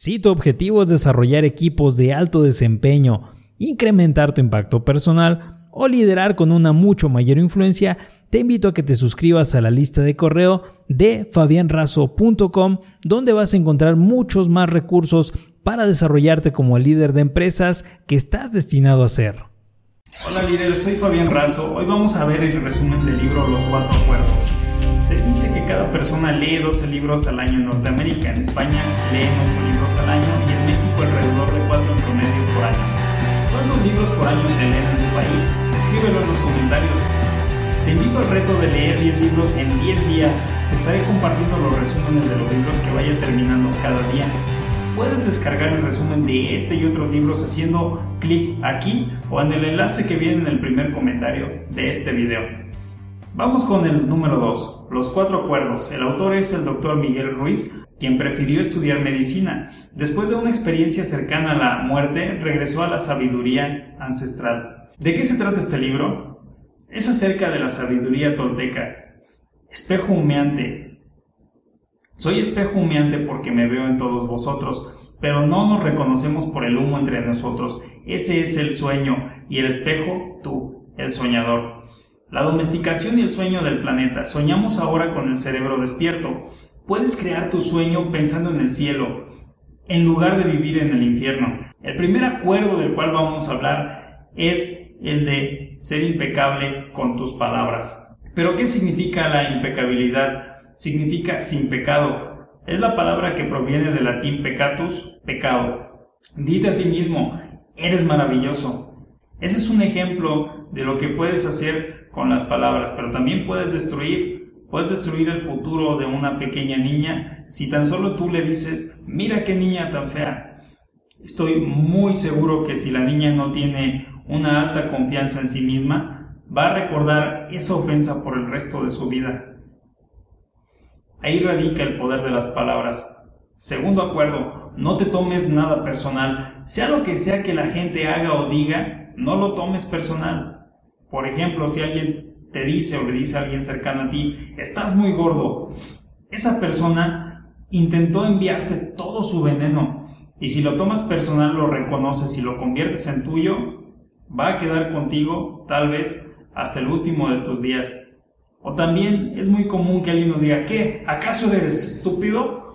Si tu objetivo es desarrollar equipos de alto desempeño, incrementar tu impacto personal o liderar con una mucho mayor influencia, te invito a que te suscribas a la lista de correo de fabianrazo.com donde vas a encontrar muchos más recursos para desarrollarte como el líder de empresas que estás destinado a ser. Hola líderes, soy Fabián Razo. Hoy vamos a ver el resumen del libro Los Cuatro Acuerdos. Se dice que cada persona lee 12 libros al año en Norteamérica. En España leen 8 libros al año y en México alrededor de 4 en promedio por año. ¿Cuántos libros por año se leen en tu país? Escríbelo en los comentarios. Te invito al reto de leer 10 libros en 10 días. estaré compartiendo los resúmenes de los libros que vaya terminando cada día. Puedes descargar el resumen de este y otros libros haciendo clic aquí o en el enlace que viene en el primer comentario de este video. Vamos con el número 2, los cuatro acuerdos. El autor es el doctor Miguel Ruiz, quien prefirió estudiar medicina. Después de una experiencia cercana a la muerte, regresó a la sabiduría ancestral. ¿De qué se trata este libro? Es acerca de la sabiduría tolteca. Espejo humeante. Soy espejo humeante porque me veo en todos vosotros, pero no nos reconocemos por el humo entre nosotros. Ese es el sueño, y el espejo, tú, el soñador. La domesticación y el sueño del planeta. Soñamos ahora con el cerebro despierto. Puedes crear tu sueño pensando en el cielo, en lugar de vivir en el infierno. El primer acuerdo del cual vamos a hablar es el de ser impecable con tus palabras. Pero ¿qué significa la impecabilidad? Significa sin pecado. Es la palabra que proviene del latín peccatus, pecado. Dite a ti mismo, eres maravilloso. Ese es un ejemplo de lo que puedes hacer con las palabras, pero también puedes destruir, puedes destruir el futuro de una pequeña niña si tan solo tú le dices, mira qué niña tan fea. Estoy muy seguro que si la niña no tiene una alta confianza en sí misma, va a recordar esa ofensa por el resto de su vida. Ahí radica el poder de las palabras. Segundo acuerdo, no te tomes nada personal. Sea lo que sea que la gente haga o diga, no lo tomes personal. Por ejemplo, si alguien te dice o le dice a alguien cercano a ti, estás muy gordo, esa persona intentó enviarte todo su veneno y si lo tomas personal, lo reconoces y lo conviertes en tuyo, va a quedar contigo tal vez hasta el último de tus días. O también es muy común que alguien nos diga, ¿qué? ¿Acaso eres estúpido?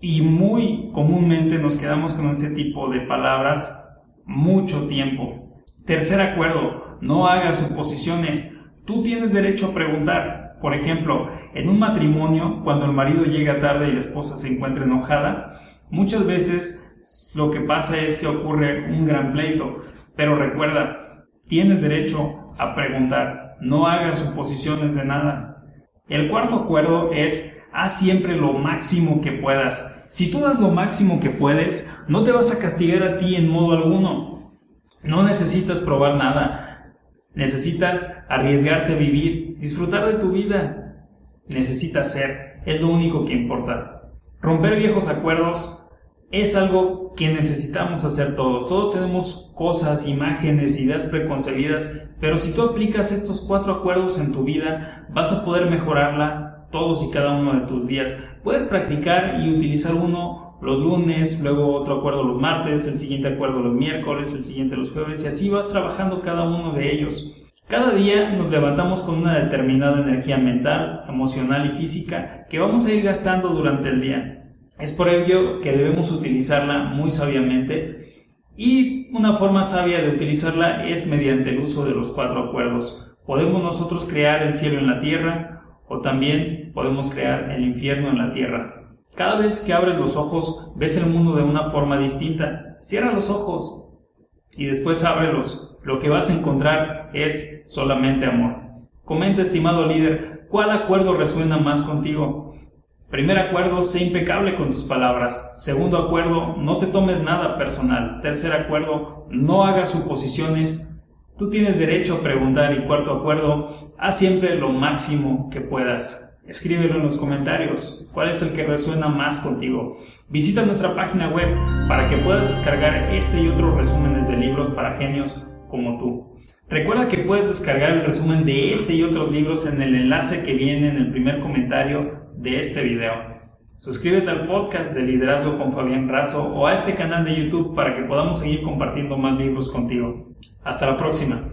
Y muy comúnmente nos quedamos con ese tipo de palabras mucho tiempo. Tercer acuerdo, no hagas suposiciones. Tú tienes derecho a preguntar. Por ejemplo, en un matrimonio, cuando el marido llega tarde y la esposa se encuentra enojada, muchas veces lo que pasa es que ocurre un gran pleito. Pero recuerda, tienes derecho a preguntar. No hagas suposiciones de nada. El cuarto acuerdo es haz siempre lo máximo que puedas. Si tú das lo máximo que puedes, no te vas a castigar a ti en modo alguno. No necesitas probar nada. Necesitas arriesgarte a vivir, disfrutar de tu vida. Necesitas ser, es lo único que importa. Romper viejos acuerdos es algo que necesitamos hacer todos. Todos tenemos cosas, imágenes, ideas preconcebidas, pero si tú aplicas estos cuatro acuerdos en tu vida, vas a poder mejorarla todos y cada uno de tus días. Puedes practicar y utilizar uno los lunes, luego otro acuerdo los martes, el siguiente acuerdo los miércoles, el siguiente los jueves y así vas trabajando cada uno de ellos. Cada día nos levantamos con una determinada energía mental, emocional y física que vamos a ir gastando durante el día. Es por ello que debemos utilizarla muy sabiamente y una forma sabia de utilizarla es mediante el uso de los cuatro acuerdos. Podemos nosotros crear el cielo en la tierra o también podemos crear el infierno en la tierra. Cada vez que abres los ojos, ves el mundo de una forma distinta. Cierra los ojos y después ábrelos. Lo que vas a encontrar es solamente amor. Comenta, estimado líder, ¿cuál acuerdo resuena más contigo? Primer acuerdo, sé impecable con tus palabras. Segundo acuerdo, no te tomes nada personal. Tercer acuerdo, no hagas suposiciones. Tú tienes derecho a preguntar. Y cuarto acuerdo, haz siempre lo máximo que puedas. Escríbelo en los comentarios. ¿Cuál es el que resuena más contigo? Visita nuestra página web para que puedas descargar este y otros resúmenes de libros para genios como tú. Recuerda que puedes descargar el resumen de este y otros libros en el enlace que viene en el primer comentario de este video. Suscríbete al podcast de Liderazgo con Fabián Razo o a este canal de YouTube para que podamos seguir compartiendo más libros contigo. Hasta la próxima.